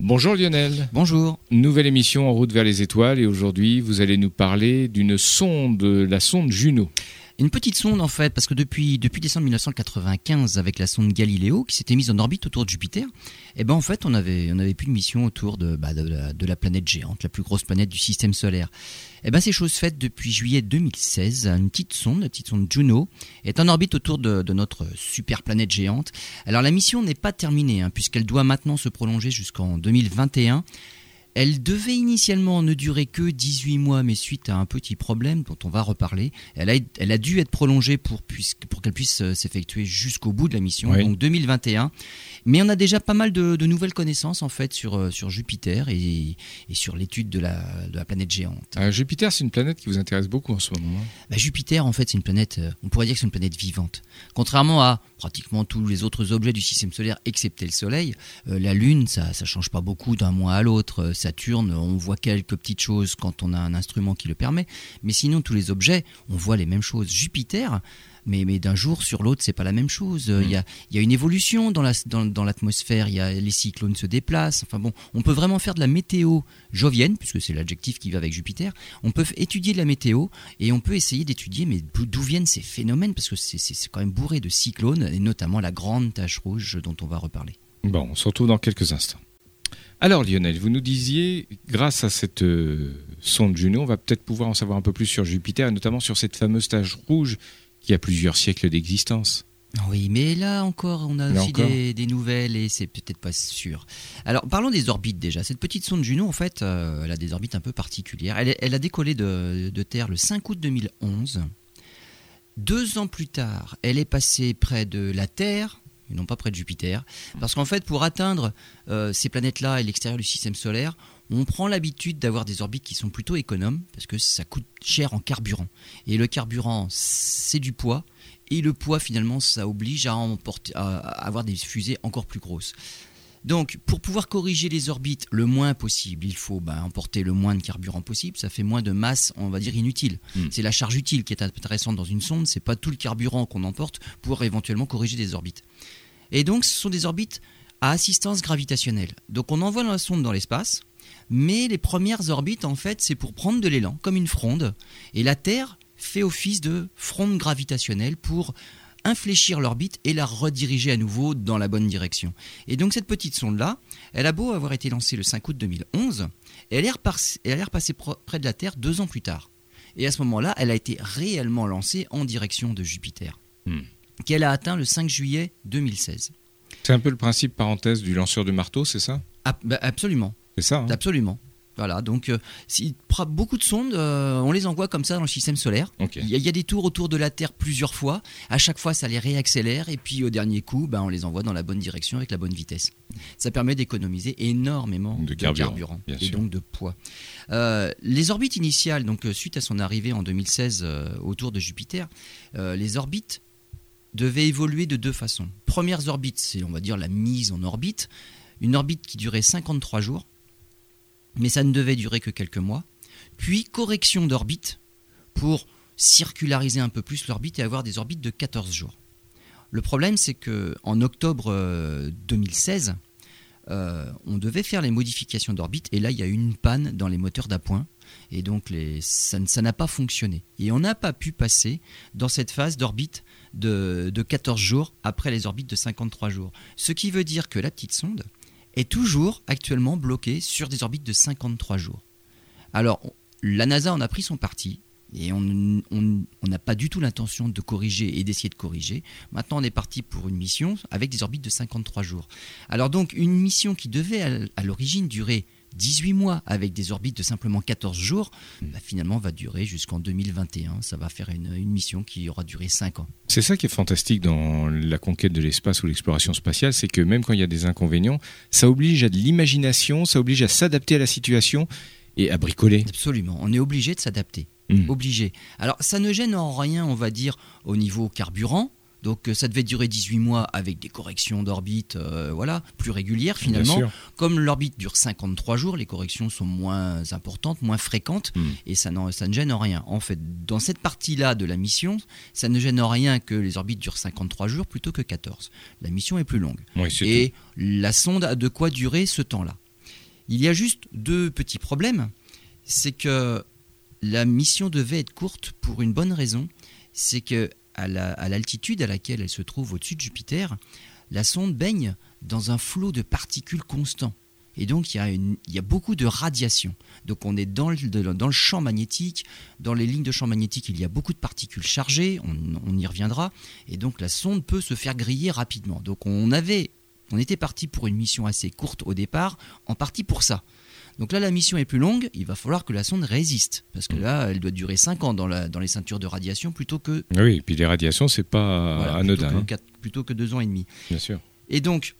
Bonjour Lionel. Bonjour. Nouvelle émission en route vers les étoiles et aujourd'hui vous allez nous parler d'une sonde, la sonde Juno. Une petite sonde en fait, parce que depuis, décembre 1995, avec la sonde Galileo qui s'était mise en orbite autour de Jupiter, eh ben en fait on avait, on avait plus de mission autour de, bah, de, la, planète géante, la plus grosse planète du système solaire. Eh ben c'est chose faite depuis juillet 2016. Une petite sonde, la petite sonde Juno, est en orbite autour de, notre super planète géante. Alors la mission n'est pas terminée, hein, puisqu'elle doit maintenant se prolonger jusqu'en 2021. Elle devait initialement ne durer que 18 mois, mais suite à un petit problème dont on va reparler, elle a, elle a dû être prolongée pour, pour qu'elle puisse euh, s'effectuer jusqu'au bout de la mission, donc 2021. Mais on a déjà pas mal de, nouvelles connaissances en fait sur, euh, sur Jupiter et, sur l'étude de la, de la, planète géante. Euh, Jupiter, c'est une planète qui vous intéresse beaucoup en ce moment. Hein? Bah, Jupiter, en fait, c'est une planète, on pourrait dire que c'est une planète vivante. Contrairement à pratiquement tous les autres objets du système solaire, excepté le Soleil, la Lune, ça ne change pas beaucoup d'un mois à l'autre. Saturne, on voit quelques petites choses quand on a un instrument qui le permet, mais sinon tous les objets, on voit les mêmes choses. Jupiter, mais, d'un jour sur l'autre, c'est pas la même chose. Il y, a, y, a, une évolution dans, la, dans, l'atmosphère, y a, les cyclones se déplacent. Enfin bon, on peut vraiment faire de la météo jovienne, puisque c'est l'adjectif qui va avec Jupiter. On peut étudier la météo et on peut essayer d'étudier mais d'où viennent ces phénomènes, parce que c'est quand même bourré de cyclones, et notamment la grande tache rouge dont on va reparler. Bon, on se retrouve dans quelques instants. Alors Lionel, vous nous disiez, grâce à cette euh, sonde Juno, on va peut-être pouvoir en savoir un peu plus sur Jupiter, et notamment sur cette fameuse tache rouge qui a plusieurs siècles d'existence. Oui, mais là encore, on a aussi des, nouvelles et c'est peut-être pas sûr. Alors, parlons des orbites déjà. Cette petite sonde Juno, en fait, euh, elle a des orbites un peu particulières. Elle, a décollé de, de, Terre le 5 août 2011. Deux ans plus tard, elle est passée près de la Terre, et non pas près de Jupiter. Parce qu'en fait, pour atteindre euh, ces planètes-là et l'extérieur du système solaire, on prend l'habitude d'avoir des orbites qui sont plutôt économes, parce que ça coûte cher en carburant. Et le carburant, c'est du poids, et le poids, finalement, ça oblige à, à avoir des fusées encore plus grosses. Donc, pour pouvoir corriger les orbites le moins possible, il faut ben, emporter le moins de carburant possible. Ça fait moins de masse, on va dire, inutile. Hmm. C'est la charge utile qui est intéressante dans une sonde. C'est pas tout le carburant qu'on emporte pour éventuellement corriger des orbites. Et donc, ce sont des orbites à assistance gravitationnelle. Donc, on envoie la sonde dans l'espace, mais les premières orbites, en fait, c'est pour prendre de l'élan, comme une fronde. Et la Terre fait office de fronde gravitationnelle pour infléchir l'orbite et la rediriger à nouveau dans la bonne direction. Et donc cette petite sonde-là, elle a beau avoir été lancée le 5 août 2011, elle est, repassée près de la Terre deux ans plus tard. Et à ce moment-là, elle a été réellement lancée en direction de Jupiter. Hmm qu'elle a atteint le 5 juillet 2016. C'est un peu le principe, parenthèse, du lanceur de marteau, c'est ça? Bah, Absolument. C'est ça hein? Absolument. Voilà, donc euh, si, beaucoup de sondes, euh, on les envoie comme ça dans le système solaire. Il, y a, des tours autour de la Terre plusieurs fois. À chaque fois, ça les réaccélère et puis au dernier coup, ben, on les envoie dans la bonne direction avec la bonne vitesse. Ça permet d'économiser énormément de carburant, et donc de poids. Euh, les orbites initiales, donc suite à son arrivée en 2016 autour de Jupiter, les orbites devait évoluer de deux façons. Premières orbites, c'est on va dire la mise en orbite, une orbite qui durait 53 jours, mais ça ne devait durer que quelques mois. Puis correction d'orbite pour circulariser un peu plus l'orbite et avoir des orbites de 14 jours. Le problème, c'est que en octobre 2016, euh, euh, on devait faire les modifications d'orbite et là, il y a eu une panne dans les moteurs d'appoint et donc ça n'a pas fonctionné. Et on n'a pas pu passer dans cette phase d'orbite de, 14 jours après les orbites de 53 jours. Ce qui veut dire que la petite sonde est toujours actuellement bloquée sur des orbites de 53 jours. Alors, la NASA en a pris son parti. Et on n'a pas du tout l'intention de corriger et d'essayer de corriger. Maintenant, on est parti pour une mission avec des orbites de 53 jours. Alors donc, une mission qui devait à l'origine durer 18 mois avec des orbites de simplement 14 jours, bah, finalement va durer jusqu'en 2021. Ça va faire une, mission qui aura duré 5 ans. C'est ça qui est fantastique dans la conquête de l'espace ou l'exploration spatiale, c'est que même quand il y a des inconvénients, ça oblige à de l'imagination, ça oblige à s'adapter à la situation et à bricoler. Absolument, on est obligé de s'adapter. Hmm. Obligé. Alors ça ne gêne en rien, on va dire, au niveau carburant, donc euh, ça devait durer 18 mois avec des corrections d'orbite euh, voilà, plus régulières finalement. Comme l'orbite dure 53 jours, les corrections sont moins importantes, moins fréquentes hmm. et ça, ça ne gêne en rien. En fait, dans cette partie-là de la mission, ça ne gêne en rien que les orbites durent 53 jours plutôt que 14. La mission est plus longue. et la sonde a de quoi durer ce temps-là. Il y a juste deux petits problèmes. C'est que la mission devait être courte pour une bonne raison. C'est que à l'altitude à laquelle elle se trouve au-dessus de Jupiter, la sonde baigne dans un flot de particules constant. Et donc, il y, a beaucoup de radiation. Donc, on est dans le, dans le, champ magnétique. Dans les lignes de champ magnétique, il y a beaucoup de particules chargées. On, on, y reviendra. Et donc, la sonde peut se faire griller rapidement. Donc, on, avait, on était parti pour une mission assez courte au départ, en partie pour ça. Donc là, la mission est plus longue, il va falloir que la sonde résiste. Parce que mm. là, elle doit durer 5 ans dans, la, dans les ceintures de radiation plutôt que. Oui, et puis les radiations, c'est pas anodin. Plutôt que, hein. plutôt que 2 ans et demi. Bien sûr. Et donc,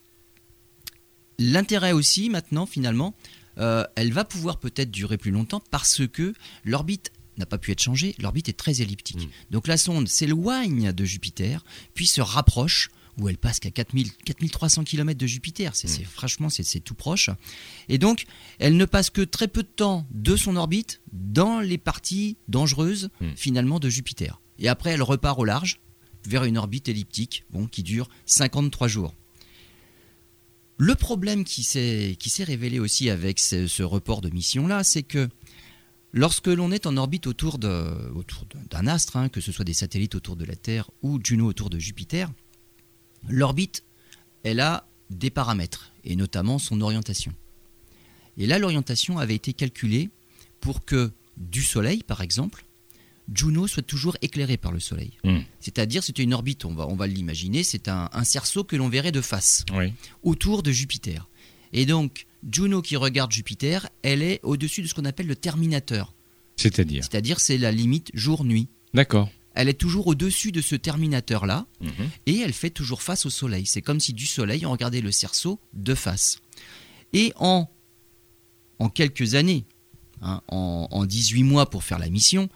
L'intérêt aussi, maintenant, finalement, euh, elle va pouvoir peut-être durer plus longtemps parce que l'orbite n'a pas pu être changée, l'orbite est très elliptique. Mm. Donc la sonde s'éloigne de Jupiter, puis se rapproche, où elle passe qu'à 4000, 4300 km de Jupiter. C'est, mm. franchement, c'est, tout proche. Et donc, elle ne passe que très peu de temps de son orbite dans les parties dangereuses, mm. finalement, de Jupiter. Et après, elle repart au large, vers une orbite elliptique, bon, qui dure 53 jours. Le problème qui s'est révélé aussi avec ce, report de mission-là, c'est que lorsque l'on est en orbite autour d'un astre, hein, que ce soit des satellites autour de la Terre ou Juno autour de Jupiter, l'orbite, elle a des paramètres, et notamment son orientation. Et là, l'orientation avait été calculée pour que du Soleil, par exemple, Juno soit toujours éclairée par le Soleil. Hmm. C'est-à-dire, c'était une orbite, on va, on va l'imaginer, c'est un, cerceau que l'on verrait de face, autour de Jupiter. Et donc, Juno qui regarde Jupiter, elle est au-dessus de ce qu'on appelle le terminateur. C'est-à-dire? C'est-à-dire, c'est la limite jour-nuit. D'accord. Elle est toujours au-dessus de ce terminateur-là, mhm. et elle fait toujours face au Soleil. C'est comme si du Soleil, on regardait le cerceau de face. Et en, en quelques années, hein, en, en 18 mois pour faire la mission,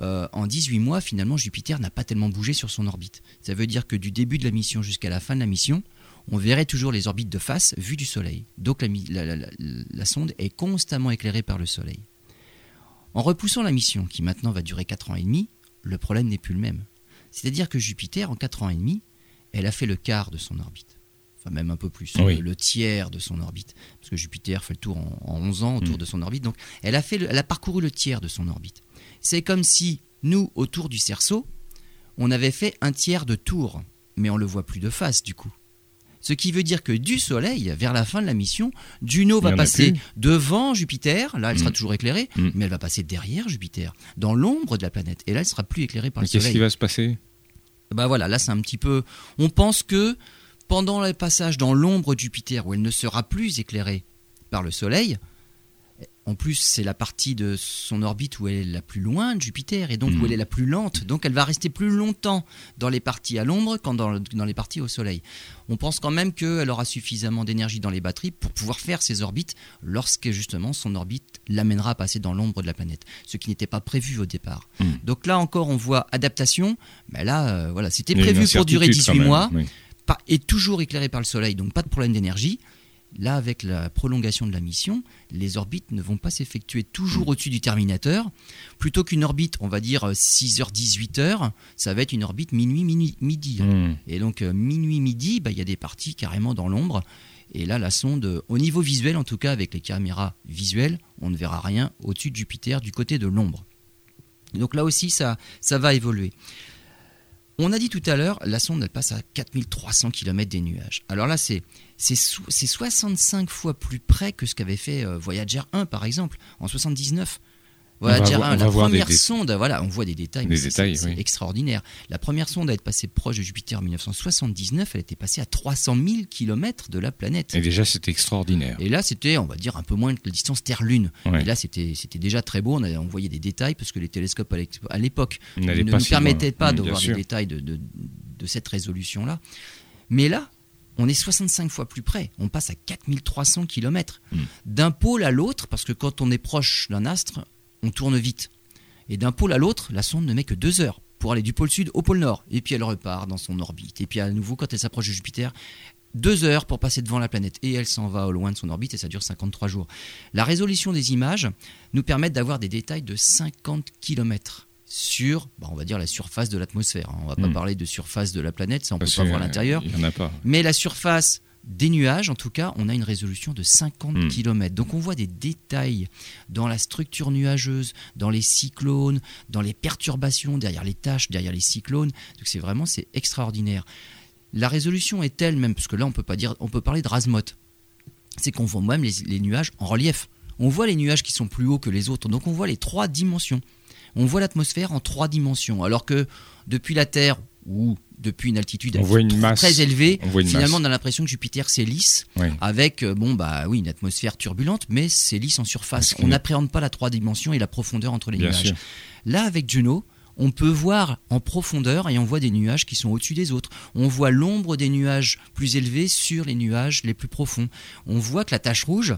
euh, en 18 mois, finalement, Jupiter n'a pas tellement bougé sur son orbite. Ça veut dire que du début de la mission jusqu'à la fin de la mission, on verrait toujours les orbites de face vues du Soleil. Donc la, sonde est constamment éclairée par le Soleil. En repoussant la mission, qui maintenant va durer 4 ans et demi, le problème n'est plus le même. C'est-à-dire que Jupiter, en 4 ans et demi, elle a fait le quart de son orbite. Enfin, même un peu plus, le, tiers de son orbite. Parce que Jupiter fait le tour en, 11 ans autour mm. de son orbite. Donc, elle a, fait elle a parcouru le tiers de son orbite. C'est comme si nous, autour du cerceau, on avait fait un tiers de tour, mais on le voit plus de face du coup. Ce qui veut dire que du Soleil, vers la fin de la mission, Juno va passer devant Jupiter, là elle sera mm. toujours éclairée, mm. mais elle va passer derrière Jupiter, dans l'ombre de la planète, et là elle sera plus éclairée par le Soleil. Qu'est-ce qui va se passer? Bah voilà, là c'est un petit peu. On pense que pendant le passage dans l'ombre de Jupiter, où elle ne sera plus éclairée par le Soleil, en plus, c'est la partie de son orbite où elle est la plus loin de Jupiter et donc où mhm. elle est la plus lente. Donc elle va rester plus longtemps dans les parties à l'ombre qu'en dans, les parties au Soleil. On pense quand même qu'elle aura suffisamment d'énergie dans les batteries pour pouvoir faire ses orbites lorsque justement son orbite l'amènera à passer dans l'ombre de la planète, ce qui n'était pas prévu au départ. Mhm. Donc là encore, on voit adaptation. Mais là, euh, voilà, c'était prévu pour durer 18 mois. et toujours éclairé par le Soleil, donc pas de problème d'énergie. Là, avec la prolongation de la mission, les orbites ne vont pas s'effectuer toujours au-dessus du terminateur. Plutôt qu'une orbite, on va dire 6h, 18h, ça va être une orbite minuit, midi. Hmm. Et donc, euh, minuit, midi, bah, il y a des parties carrément dans l'ombre. Et là, la sonde, au niveau visuel, en tout cas avec les caméras visuelles, on ne verra rien au-dessus de Jupiter du côté de l'ombre. Donc là aussi, ça, ça va évoluer. On a dit tout à l'heure, la sonde, elle passe à 4300 km des nuages. Alors là, c'est c'est 65 fois plus près que ce qu'avait fait euh, Voyager 1 par exemple en 79. 1, la première sonde, voilà, on voit des détails, c'est extraordinaire. La première sonde à être passée proche de Jupiter en 1979, elle était passée à 300 000 km de la planète. Et déjà, c'était extraordinaire. Et là, c'était, on va dire, un peu moins que la distance Terre-Lune. Et là, c'était déjà très beau. On, a, voyait des détails parce que les télescopes à l'époque ne nous permettaient pas de voir des détails de, de cette résolution-là. Mais là, on est 65 fois plus près. On passe à 4300 km. Hmm. D'un pôle à l'autre, parce que quand on est proche d'un astre, on tourne vite. Et d'un pôle à l'autre, la sonde ne met que deux heures pour aller du pôle sud au pôle nord. Et puis elle repart dans son orbite. Et puis à nouveau, quand elle s'approche de Jupiter, deux heures pour passer devant la planète. Et elle s'en va au loin de son orbite et ça dure 53 jours. La résolution des images nous permet d'avoir des détails de 50 km sur, bah, on va dire, la surface de l'atmosphère. On va pas hmm. parler de surface de la planète, ça on peut pas voir l'intérieur. Il en a pas. Mais la surface des nuages, en tout cas, on a une résolution de 50 hmm. km. Donc on voit des détails dans la structure nuageuse, dans les cyclones, dans les perturbations, derrière les taches, derrière les cyclones. Donc c'est vraiment c'est extraordinaire. La résolution est telle même, parce que là on peut pas dire, on peut parler de Rasmot. C'est qu'on voit même les nuages en relief. On voit les nuages qui sont plus hauts que les autres, donc on voit les trois dimensions. On voit l'atmosphère en trois dimensions, alors que depuis la Terre, ou depuis une altitude très élevée, finalement on a l'impression que Jupiter c'est lisse, avec euh, bon bah oui une atmosphère turbulente, mais c'est lisse en surface. On n'appréhende pas la trois dimensions et la profondeur entre les nuages. Là avec Juno, on peut voir en profondeur et on voit des nuages qui sont au-dessus des autres. On voit l'ombre des nuages plus élevés sur les nuages les plus profonds. On voit que la tache rouge,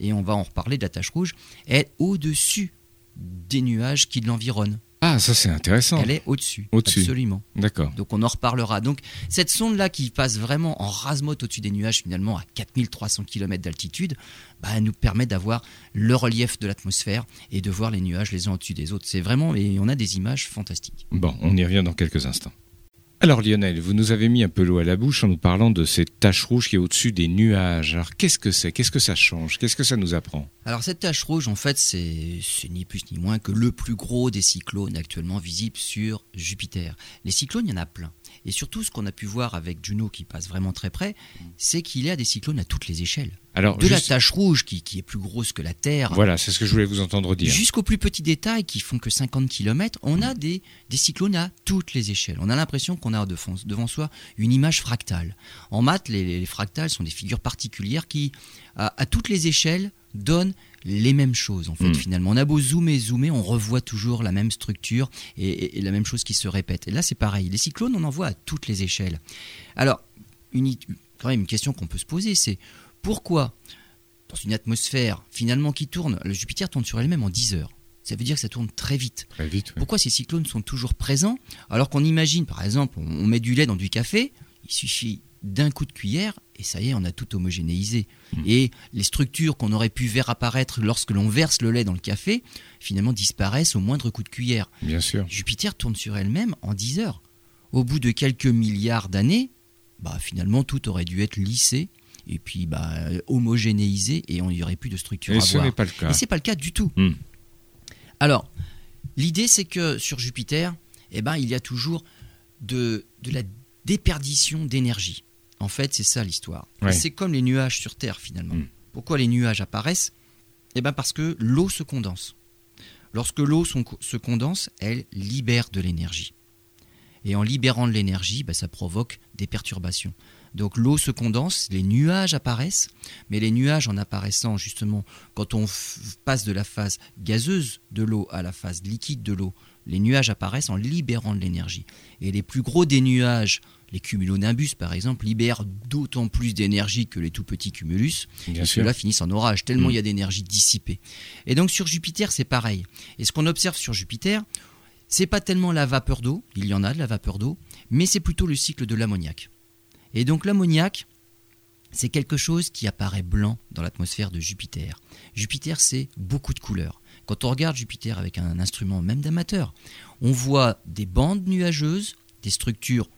et on va en reparler de la tache rouge, est au-dessus des nuages qui l'environnent. Ah, ça c'est intéressant. Elle est au-dessus. Au-dessus. Absolument. D'accord. Donc on en reparlera. Donc cette sonde-là qui passe vraiment en rasemote au-dessus des nuages, finalement à 4300 km d'altitude, bah, nous permet d'avoir le relief de l'atmosphère et de voir les nuages les uns au-dessus des autres. C'est vraiment, et on a des images fantastiques. Bon, on y revient dans quelques instants. Alors Lionel, vous nous avez mis un peu l'eau à la bouche en nous parlant de cette tache rouge qui est au-dessus des nuages. Alors qu'est-ce que c'est? Qu'est-ce que ça change? Qu'est-ce que ça nous apprend? Alors cette tache rouge, en fait, c'est ni plus ni moins que le plus gros des cyclones actuellement visibles sur Jupiter. Les cyclones, il y en a plein. Et surtout, ce qu'on a pu voir avec Juno qui passe vraiment très près, c'est qu'il y a des cyclones à toutes les échelles. Alors, de la tache rouge qui, est plus grosse que la Terre. Voilà, c'est ce que je voulais vous entendre dire. Jusqu'aux plus petits détails qui font que 50 km, on a des, des cyclones à toutes les échelles. On a l'impression qu'on a devant, soi une image fractale. En maths, les, fractales sont des figures particulières qui, à, toutes les échelles, donnent les mêmes choses en fait hmm. finalement. On a beau zoomer, zoomer, on revoit toujours la même structure et, la même chose qui se répète. Et là c'est pareil, les cyclones on en voit à toutes les échelles. Alors, une, quand même une question qu'on peut se poser c'est pourquoi dans une atmosphère finalement qui tourne, le Jupiter tourne sur elle-même en 10 heures ça veut dire que ça tourne très vite. Très vite Pourquoi ces cyclones sont toujours présents alors qu'on imagine, par exemple, on met du lait dans du café, il suffit d'un coup de cuillère et ça y est, on a tout homogénéisé. Hmm. Et les structures qu'on aurait pu voir apparaître lorsque l'on verse le lait dans le café, finalement disparaissent au moindre coup de cuillère. Bien sûr. Jupiter tourne sur elle-même en 10 heures. Au bout de quelques milliards d'années, bah, finalement tout aurait dû être lissé et puis bah, homogénéisé et on n'y aurait plus de structure et ce n'est pas le cas. Et c'est pas le cas du tout. Hmm. Alors, l'idée c'est que sur Jupiter, eh ben, il y a toujours de, de la déperdition d'énergie. En fait, c'est ça l'histoire. C'est comme les nuages sur Terre finalement. Hmm. Pourquoi les nuages apparaissent? Eh bien parce que l'eau se condense. Lorsque l'eau se condense, elle libère de l'énergie. Et en libérant de l'énergie, ben, ça provoque des perturbations. Donc l'eau se condense, les nuages apparaissent, mais les nuages en apparaissant justement quand on passe de la phase gazeuse de l'eau à la phase liquide de l'eau, les nuages apparaissent en libérant de l'énergie. Et les plus gros des nuages les cumulonimbus, par exemple, libèrent d'autant plus d'énergie que les tout petits cumulus. et ceux-là finissent en orage, tellement mm. il y a d'énergie dissipée. Et donc sur Jupiter, c'est pareil. Et ce qu'on observe sur Jupiter, c'est pas tellement la vapeur d'eau, il y en a de la vapeur d'eau, mais c'est plutôt le cycle de l'ammoniac. Et donc l'ammoniac, c'est quelque chose qui apparaît blanc dans l'atmosphère de Jupiter. Jupiter, c'est beaucoup de couleurs. Quand on regarde Jupiter avec un instrument même d'amateur, on voit des bandes nuageuses, des structures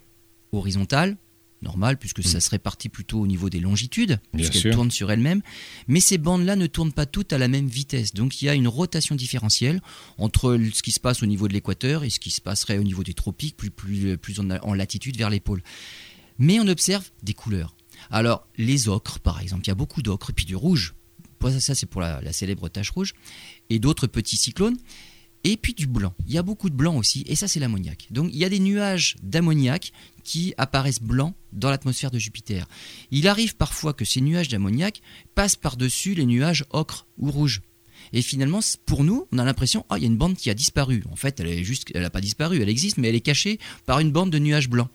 horizontale, normale, puisque ça mm. se répartit plutôt au niveau des longitudes, puisqu'elles tournent sur elles-mêmes. Mais ces bandes-là ne tournent pas toutes à la même vitesse. Donc il y a une rotation différentielle entre ce qui se passe au niveau de l'équateur et ce qui se passerait au niveau des tropiques, plus, plus, plus en, latitude vers les pôles. Mais on observe des couleurs. Alors, les ocres, par exemple, il y a beaucoup d'ocre, puis du rouge. Ça, c'est pour la, la célèbre tache rouge. Et d'autres petits cyclones et puis du blanc. Il y a beaucoup de blanc aussi, et ça c'est l'ammoniac. Donc il y a des nuages d'ammoniac qui apparaissent blancs dans l'atmosphère de Jupiter. Il arrive parfois que ces nuages d'ammoniac passent par-dessus les nuages ocre ou rouge. Et finalement, pour nous, on a l'impression, ah, il y a une bande qui a disparu. En fait, elle n'a pas disparu, elle existe, mais elle est cachée par une bande de nuages blancs.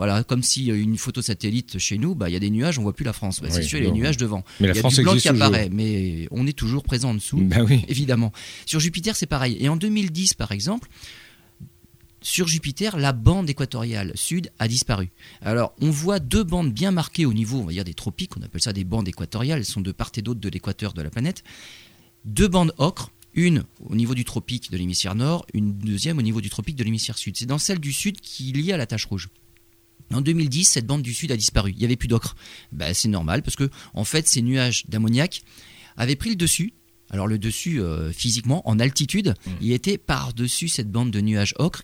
Voilà, comme si une photo satellite chez nous, bah, il y a des nuages, on voit plus la France. Bah, c'est sûr, il y a des nuages devant. Mais la il y a du blanc qui apparaît, mais on est toujours présent en dessous, bah oui. évidemment. Sur Jupiter, c'est pareil. Et en 2010, par exemple, sur Jupiter, la bande équatoriale sud a disparu. Alors, on voit deux bandes bien marquées au niveau, on va dire, des tropiques, on appelle ça des bandes équatoriales, elles sont de part et d'autre de l'équateur de la planète. Deux bandes ocre, une au niveau du tropique de l'hémisphère nord, une deuxième au niveau du tropique de l'hémisphère sud. C'est dans celle du sud qu'il y a la tache rouge. En 2010, cette bande du sud a disparu. Il n'y avait plus d'ocre. Ben, c'est normal parce que, en fait, ces nuages d'ammoniac avaient pris le dessus. Alors, le dessus, euh, physiquement, en altitude, mmh. il était par-dessus cette bande de nuages ocre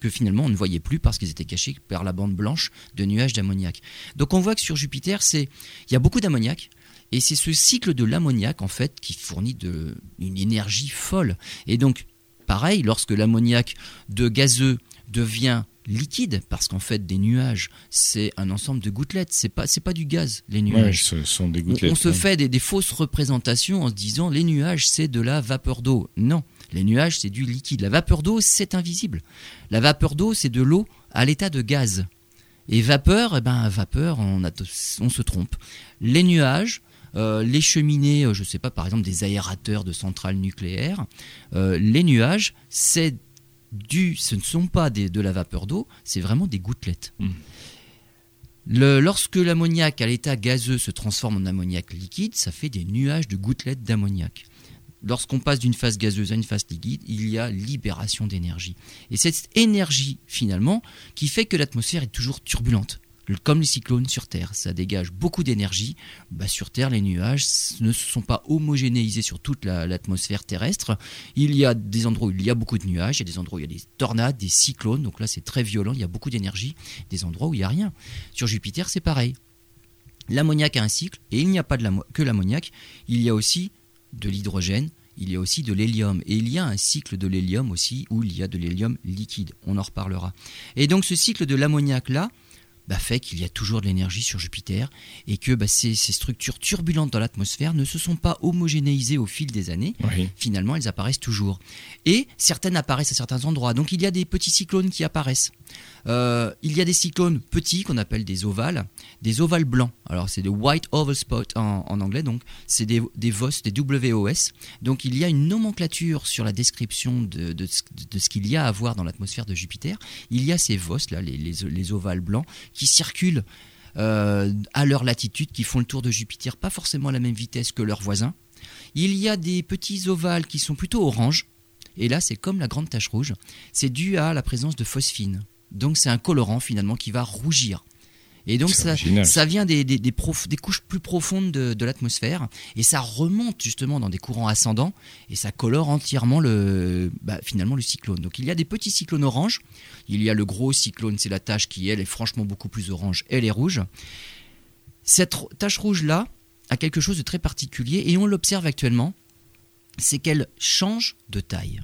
que finalement on ne voyait plus parce qu'ils étaient cachés par la bande blanche de nuages d'ammoniac. Donc on voit que sur Jupiter, c'est il y a beaucoup d'ammoniac et c'est ce cycle de l'ammoniac en fait qui fournit de, une énergie folle. Et donc pareil, lorsque l'ammoniac de gazeux devient liquide parce qu'en fait des nuages c'est un ensemble de gouttelettes c'est pas c'est pas du gaz les nuages ce sont des gouttelettes on, se fait des, des, fausses représentations en se disant les nuages c'est de la vapeur d'eau non les nuages, c'est du liquide. La vapeur d'eau, c'est invisible. La vapeur d'eau, c'est de l'eau à l'état de gaz. Et vapeur, eh ben, vapeur, on, se trompe. Les nuages, euh, les cheminées, euh, je ne sais pas, par exemple des aérateurs de centrales nucléaires, euh, les nuages, c'est du, ce ne sont pas de la vapeur d'eau, c'est vraiment des gouttelettes. Mmh. lorsque l'ammoniac à l'état gazeux se transforme en ammoniac liquide, ça fait des nuages de gouttelettes d'ammoniac lorsqu'on passe d'une phase gazeuse à une phase liquide, il y a libération d'énergie. Et cette énergie, finalement, qui fait que l'atmosphère est toujours turbulente. Comme les cyclones sur Terre, ça dégage beaucoup d'énergie. Bah, sur Terre, les nuages ne se sont pas homogénéisés sur toute l'atmosphère terrestre. Il y a des endroits où il y a beaucoup de nuages, il y a des endroits où il y a des tornades, des cyclones, donc là c'est très violent, il y a beaucoup d'énergie, des endroits où il n'y a rien. Sur Jupiter, c'est pareil. L'ammoniac a un cycle, et il n'y a pas que l'ammoniac, il y a aussi de l'hydrogène, il y a aussi de l'hélium. Et il y a un cycle de l'hélium aussi où il y a de l'hélium liquide. On en reparlera. Et donc ce cycle de l'ammoniac-là, bah, fait qu'il y a toujours de l'énergie sur Jupiter et que bah, ces, structures turbulentes dans l'atmosphère ne se sont pas homogénéisées au fil des années. Finalement, elles apparaissent toujours. Et certaines apparaissent à certains endroits. Donc il y a des petits cyclones qui apparaissent. Euh, il y a des cyclones petits qu'on appelle des ovales, des ovales blancs. Alors c'est des white oval spot en, anglais, donc c'est des, des, VOS, des WOS. Donc il y a une nomenclature sur la description de, ce qu'il y a à voir dans l'atmosphère de Jupiter. Il y a ces VOS, là, les, les, ovales blancs, qui circulent euh, à leur latitude, qui font le tour de Jupiter, pas forcément à la même vitesse que leurs voisins. Il y a des petits ovales qui sont plutôt orange. Et là, c'est comme la grande tache rouge. C'est dû à la présence de phosphine. Donc c'est un colorant finalement qui va rougir. Et donc ça, ça vient des, des, des, couches plus profondes de, l'atmosphère et ça remonte justement dans des courants ascendants et ça colore entièrement le, bah, finalement le cyclone. Donc il y a des petits cyclones orange, il y a le gros cyclone, c'est la tache qui elle est franchement beaucoup plus orange, elle est rouge. Cette tache rouge là a quelque chose de très particulier et on l'observe actuellement, c'est qu'elle change de taille.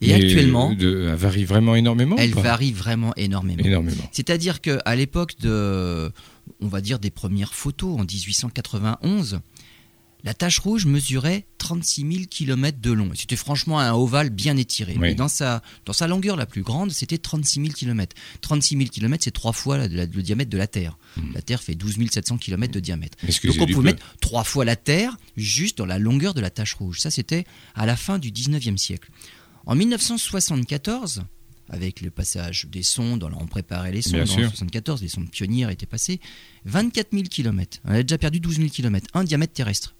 Et, actuellement, elle varie vraiment énormément. Elle varie vraiment énormément. énormément. C'est-à-dire qu'à l'époque de, on va dire des premières photos en 1891, la tache rouge mesurait 36 000 km de long. C'était franchement un ovale bien étiré. Mais dans sa, dans sa longueur la plus grande, c'était 36 000 km. 36 000 km, c'est trois fois le, diamètre de la Terre. Hmm. La Terre fait 12 700 km de diamètre. Donc on pouvait mettre trois fois la Terre juste dans la longueur de la tache rouge. Ça, c'était à la fin du 19e siècle. En 1974, avec le passage des sondes, on préparait les sondes en 1974, les sondes pionnières étaient passées, 24 000 km. On a déjà perdu 12 000 km, un diamètre terrestre.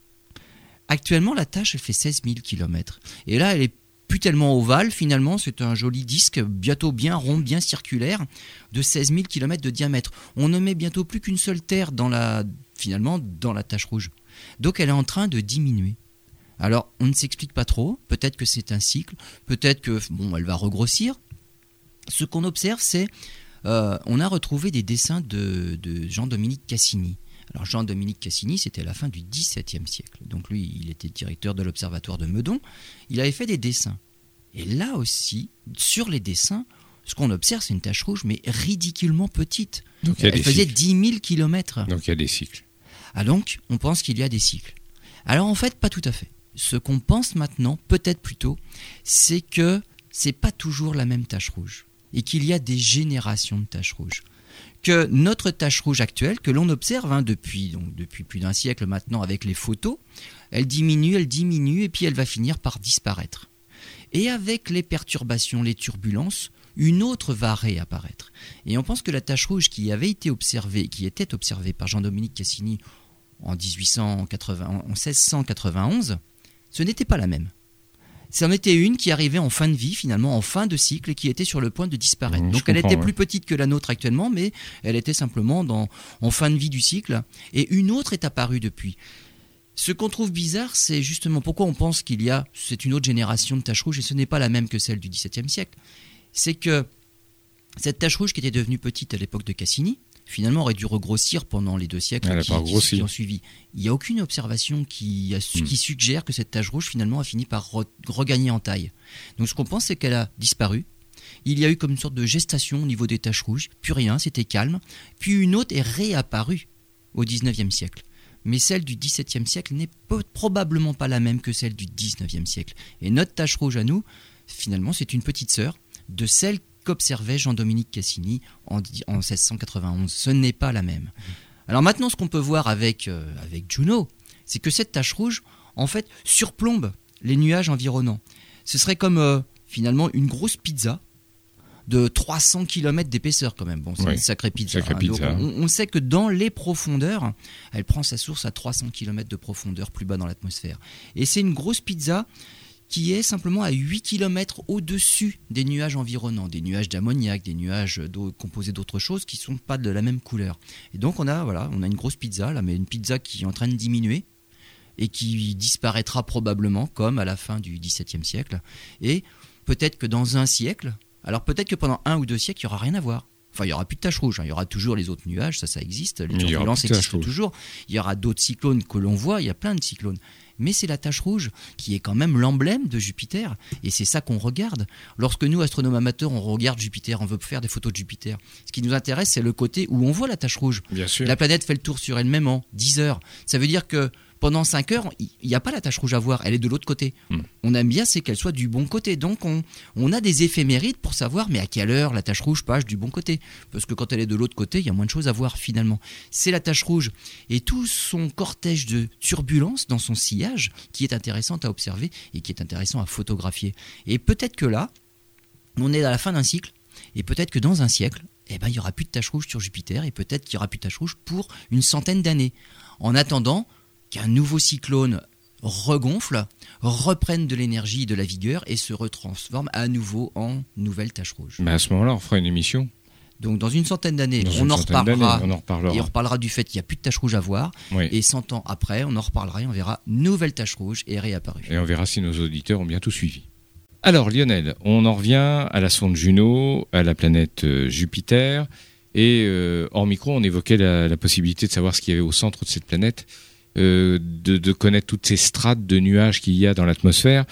Actuellement, la tâche, elle fait 16 000 km. Et là, elle est plus tellement ovale, finalement, c'est un joli disque, bientôt bien rond, bien circulaire, de 16 000 km de diamètre. On ne met bientôt plus qu'une seule Terre dans la, finalement, dans la tache rouge. Donc elle est en train de diminuer. Alors, on ne s'explique pas trop. Peut-être que c'est un cycle. Peut-être que bon, elle va regrossir. Ce qu'on observe, c'est euh, on a retrouvé des dessins de, Jean-Dominique Cassini. Alors Jean-Dominique Cassini, c'était à la fin du XVIIe siècle. Donc lui, il était directeur de l'observatoire de Meudon. Il avait fait des dessins. Et là aussi, sur les dessins, ce qu'on observe, c'est une tache rouge, mais ridiculement petite. Donc, Elle faisait 10 000 km. Donc il y a des cycles. Ah donc, on pense qu'il y a des cycles. Alors en fait, pas tout à fait ce qu'on pense maintenant, peut-être plutôt, c'est que c'est pas toujours la même tache rouge et qu'il y a des générations de taches rouges. Que notre tache rouge actuelle, que l'on observe hein, depuis, donc, depuis plus d'un siècle maintenant avec les photos, elle diminue, elle diminue et puis elle va finir par disparaître. Et avec les perturbations, les turbulences, une autre va réapparaître. Et on pense que la tache rouge qui avait été observée, qui était observée par Jean-Dominique Cassini en, 1880, en 1691, ce n'était pas la même. C'en était une qui arrivait en fin de vie, finalement, en fin de cycle, et qui était sur le point de disparaître. Mmh, Donc elle était plus petite que la nôtre actuellement, mais elle était simplement dans, en fin de vie du cycle. Et une autre est apparue depuis. Ce qu'on trouve bizarre, c'est justement pourquoi on pense qu'il y a, c'est une autre génération de taches rouges, et ce n'est pas la même que celle du XVIIe siècle. C'est que cette tache rouge qui était devenue petite à l'époque de Cassini, finalement aurait dû regrossir pendant les deux siècles qui, ont suivi. Il n'y a aucune observation qui, hmm. qui, suggère que cette tache rouge finalement a fini par regagner en taille. Donc ce qu'on pense, c'est qu'elle a disparu. Il y a eu comme une sorte de gestation au niveau des taches rouges, puis rien, c'était calme. Puis une autre est réapparue au XIXe siècle. Mais celle du XVIIe siècle n'est probablement pas la même que celle du XIXe siècle. Et notre tache rouge à nous, finalement, c'est une petite sœur de celle qu'observait Jean-Dominique Cassini en, 1691. Ce n'est pas la même. Alors maintenant, ce qu'on peut voir avec, euh, avec Juno, c'est que cette tache rouge, en fait, surplombe les nuages environnants. Ce serait comme euh, finalement une grosse pizza de 300 km d'épaisseur quand même. Bon, c'est une sacrée pizza. Hein. on, sait que dans les profondeurs, elle prend sa source à 300 km de profondeur plus bas dans l'atmosphère. Et c'est une grosse pizza qui est simplement à 8 km au-dessus des nuages environnants, des nuages d'ammoniac, des nuages composés d'autres choses qui ne sont pas de la même couleur. Et donc on a, voilà, on a une grosse pizza, là, mais une pizza qui est en train de diminuer et qui disparaîtra probablement comme à la fin du XVIIe siècle. Et peut-être que dans un siècle, alors peut-être que pendant un ou deux siècles, il n'y aura rien à voir. Enfin, il n'y aura plus de taches rouges, hein. il y aura toujours les autres nuages, ça, ça existe, les turbulences existent toujours. Il y aura d'autres cyclones que l'on voit, il y a plein de cyclones mais c'est la tache rouge qui est quand même l'emblème de Jupiter, et c'est ça qu'on regarde. Lorsque nous, astronomes amateurs, on regarde Jupiter, on veut faire des photos de Jupiter, ce qui nous intéresse, c'est le côté où on voit la tache rouge. Bien sûr. La planète fait le tour sur elle-même en 10 heures. Ça veut dire que pendant 5 heures, il n'y a pas la tache rouge à voir, elle est de l'autre côté. Hmm. On aime bien, c'est qu'elle soit du bon côté. Donc on, on, a des éphémérides pour savoir, mais à quelle heure la tache rouge passe du bon côté. Parce que quand elle est de l'autre côté, il y a moins de choses à voir finalement. C'est la tache rouge et tout son cortège de turbulences dans son sillage qui est intéressant à observer et qui est intéressant à photographier. Et peut-être que là, on est à la fin d'un cycle, et peut-être que dans un siècle, eh ben, il n'y aura plus de tache rouge sur Jupiter, et peut-être qu'il n'y aura plus de tache rouge pour une centaine d'années. En attendant, qu'un nouveau cyclone regonfle, reprenne de l'énergie, de la vigueur et se retransforme à nouveau en nouvelle tache rouge. Mais à ce moment-là, on fera une émission. Donc dans une centaine d'années, on, en reparlera, Et on reparlera du fait qu'il n'y a plus de tache rouge à voir. Et 100 ans après, on en reparlera et on verra nouvelle tache rouge et réapparue. Et on verra si nos auditeurs ont bien tout suivi. Alors Lionel, on en revient à la sonde Juno, à la planète euh, Jupiter. Et euh, hors micro, on évoquait la, la possibilité de savoir ce qu'il y avait au centre de cette planète. Euh, de, connaître toutes ces strates de nuages qu'il y a dans l'atmosphère.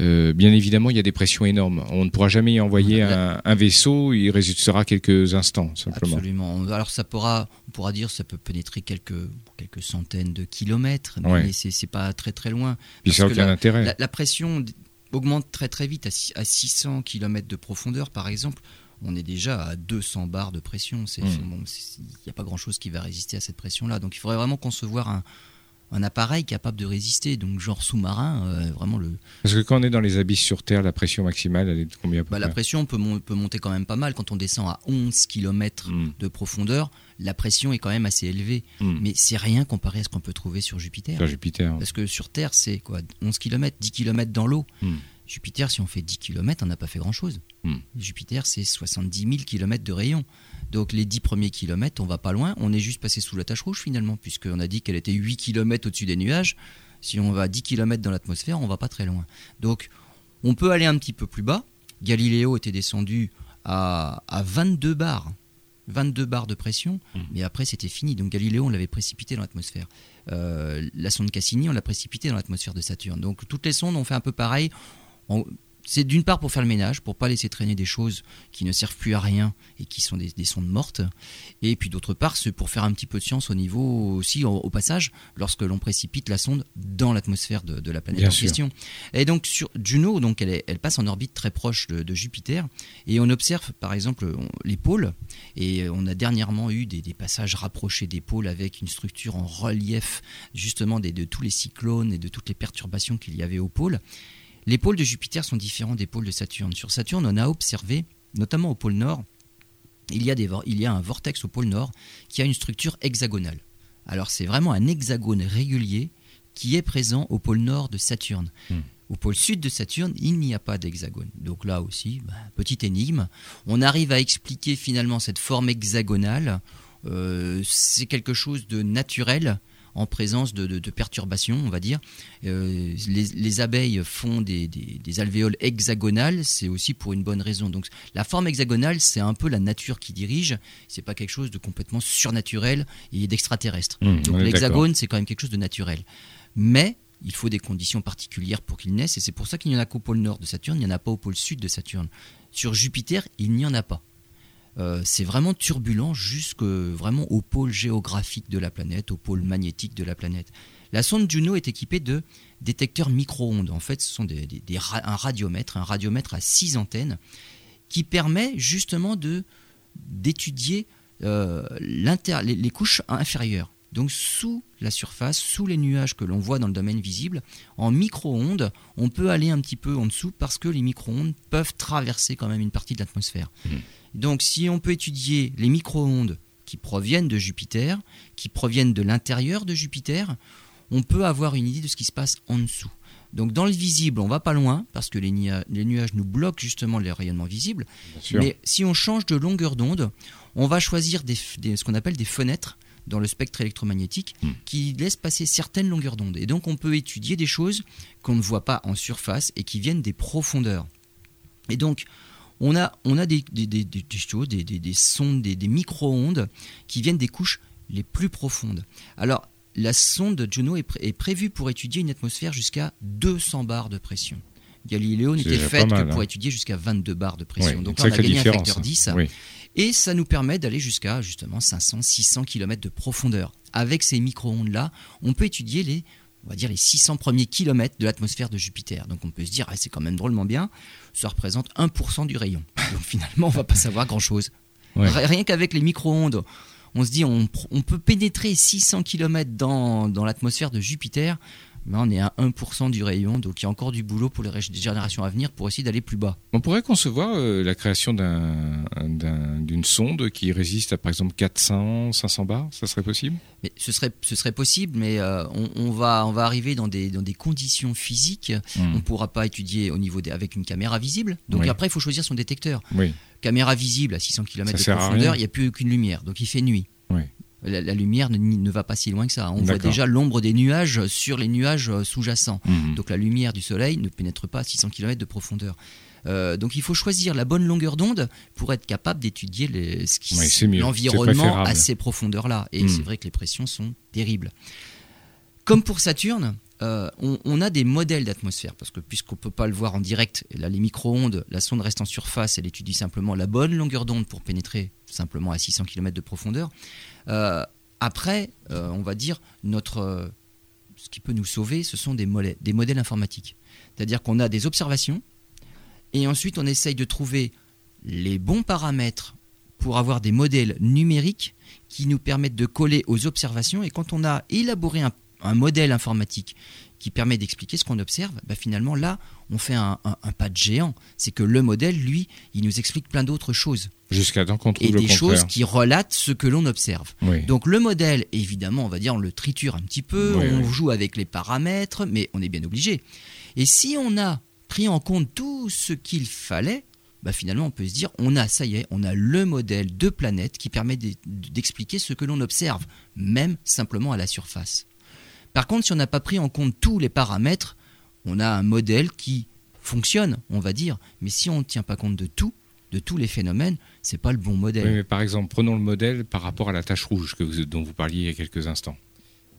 Euh, bien évidemment, il y a des pressions énormes. On ne pourra jamais y envoyer un, vaisseau, il résistera quelques instants, simplement. Absolument. Alors ça pourra, on pourra dire, ça peut pénétrer quelques, quelques centaines de kilomètres, mais c'est pas très très loin. Puis ça aucun intérêt. La, pression augmente très très vite à, 600 km de profondeur, par exemple on est déjà à 200 bars de pression. Hmm. Il n'y a pas grand-chose qui va résister à cette pression-là. Donc il faudrait vraiment concevoir un, un appareil capable de résister, donc genre sous-marin, euh, vraiment le. Parce que quand on est dans les abysses sur Terre, la pression maximale, elle est de combien bah, La pression peut, peut, monter quand même pas mal. Quand on descend à 11 km hmm. de profondeur, la pression est quand même assez élevée. Hmm. Mais c'est rien comparé à ce qu'on peut trouver sur Jupiter. Sur Jupiter. Parce que sur Terre, c'est quoi 11 km, 10 km dans l'eau. Hmm. Jupiter, si on fait 10 km, on n'a pas fait grand-chose. Jupiter, c'est 70 000 km de rayon. Donc les 10 premiers kilomètres, on va pas loin. On est juste passé sous la tache rouge finalement, puisqu'on a dit qu'elle était 8 km au-dessus des nuages. Si on va 10 km dans l'atmosphère, on va pas très loin. Donc on peut aller un petit peu plus bas. Galiléo était descendu à, 22 bars. 22 bars de pression, mmh. mais après c'était fini. Donc Galiléo, on l'avait précipité dans l'atmosphère. Euh, la sonde Cassini, on l'a précipité dans l'atmosphère de Saturne. Donc toutes les sondes ont fait un peu pareil c'est d'une part pour faire le ménage, pour pas laisser traîner des choses qui ne servent plus à rien et qui sont des, sondes mortes. Et puis d'autre part, c'est pour faire un petit peu de science au niveau aussi, au, passage, lorsque l'on précipite la sonde dans l'atmosphère de, la planète en question. Et donc sur Juno, donc elle, elle passe en orbite très proche de, Jupiter et on observe par exemple les pôles. Et on a dernièrement eu des, passages rapprochés des pôles avec une structure en relief justement de tous les cyclones et de toutes les perturbations qu'il y avait aux pôles. Les pôles de Jupiter sont différents des pôles de Saturne. Sur Saturne, on a observé, notamment au pôle nord, il y a, il y a un vortex au pôle nord qui a une structure hexagonale. Alors c'est vraiment un hexagone régulier qui est présent au pôle nord de Saturne. Hmm. Au pôle sud de Saturne, il n'y a pas d'hexagone. Donc là aussi, bah, petite énigme. On arrive à expliquer finalement cette forme hexagonale. Euh, c'est quelque chose de naturel en présence de, perturbations, on va dire. Euh, les, abeilles font des, alvéoles hexagonales, c'est aussi pour une bonne raison. Donc la forme hexagonale, c'est un peu la nature qui dirige, c'est pas quelque chose de complètement surnaturel et d'extraterrestre. Mmh, Donc l'hexagone, c'est quand même quelque chose de naturel. Mais il faut des conditions particulières pour qu'il naisse, et c'est pour ça qu'il n'y en a qu'au pôle nord de Saturne, il n'y en a pas au pôle sud de Saturne. Sur Jupiter, il n'y en a pas. Euh, c'est vraiment turbulent jusque vraiment au pôle géographique de la planète, au pôle magnétique de la planète. La sonde Juno est équipée de détecteurs micro-ondes. En fait, ce sont des, un radiomètre, un radiomètre à six antennes, qui permet justement de d'étudier euh, les, couches inférieures. Donc sous la surface, sous les nuages que l'on voit dans le domaine visible, en micro-ondes, on peut aller un petit peu en dessous parce que les micro-ondes peuvent traverser quand même une partie de l'atmosphère. Mmh. Donc si on peut étudier les micro-ondes qui proviennent de Jupiter, qui proviennent de l'intérieur de Jupiter, on peut avoir une idée de ce qui se passe en dessous. Donc dans le visible, on va pas loin parce que les, nuages nous bloquent justement les rayonnements visibles. Mais si on change de longueur d'onde, on va choisir ce qu'on appelle des fenêtres dans le spectre électromagnétique hmm. qui laissent passer certaines longueurs d'onde. Et donc on peut étudier des choses qu'on ne voit pas en surface et qui viennent des profondeurs. Et donc on a, on a des, des, des, des choses, des, des, sondes, des, micro-ondes qui viennent des couches les plus profondes. Alors, la sonde Juno est, prévue pour étudier une atmosphère jusqu'à 200 bars de pression. Galiléo n'était faite que pour hein. étudier jusqu'à 22 bars de pression. Donc là, on a gagné un facteur 10. Hein. Et ça nous permet d'aller jusqu'à justement 500, 600 km de profondeur. Avec ces micro-ondes-là, on peut étudier les on va dire les 600 premiers kilomètres de l'atmosphère de Jupiter. Donc on peut se dire, ah, c'est quand même drôlement bien, ça représente 1% du rayon. Donc finalement, on va pas savoir grand-chose. Rien qu'avec les micro-ondes, on se dit, on, on, peut pénétrer 600 km dans, dans l'atmosphère de Jupiter on est à 1% du rayon, donc il y a encore du boulot pour les générations à venir pour essayer d'aller plus bas. On pourrait concevoir euh, la création d'une sonde qui résiste à par exemple 400, 500 bars, ça serait possible? Mais ce, serait, ce serait possible, mais euh, on, va, on va arriver dans des, dans des conditions physiques. Hmm. On ne pourra pas étudier au niveau des, avec une caméra visible. Donc après, il faut choisir son détecteur. Caméra visible à 600 km de profondeur, il n'y a plus aucune lumière, donc il fait nuit. Oui la, lumière ne, va pas si loin que ça. On voit déjà l'ombre des nuages sur les nuages euh, sous-jacents. Mhm. Donc la lumière du soleil ne pénètre pas à 600 km de profondeur. Euh, donc il faut choisir la bonne longueur d'onde pour être capable d'étudier l'environnement à ces profondeurs-là. Et mhm. c'est vrai que les pressions sont terribles. Comme pour Saturne, euh, on, a des modèles d'atmosphère, parce que puisqu'on ne peut pas le voir en direct, là, les micro-ondes, la sonde reste en surface, elle étudie simplement la bonne longueur d'onde pour pénétrer simplement à 600 km de profondeur. Euh, après, euh, on va dire, notre, ce qui peut nous sauver, ce sont des, modèles informatiques. C'est-à-dire qu'on a des observations, et ensuite on essaye de trouver les bons paramètres pour avoir des modèles numériques qui nous permettent de coller aux observations. Et quand on a élaboré un modèle informatique qui permet d'expliquer ce qu'on observe, bah finalement là, on fait un, pas de géant. C'est que le modèle, lui, il nous explique plein d'autres choses. Jusqu'à temps qu'on trouve Et des choses qui relatent ce que l'on observe. Donc le modèle, évidemment, on va dire, on le triture un petit peu, on joue avec les paramètres, mais on est bien obligé. Et si on a pris en compte tout ce qu'il fallait, bah finalement on peut se dire on a ça y est, on a le modèle de planète qui permet d'expliquer ce que l'on observe, même simplement à la surface. Par contre, si on n'a pas pris en compte tous les paramètres, on a un modèle qui fonctionne, on va dire. Mais si on ne tient pas compte de tout, de tous les phénomènes, c'est pas le bon modèle. par exemple, prenons le modèle par rapport à la tache rouge dont vous parliez il y a quelques instants.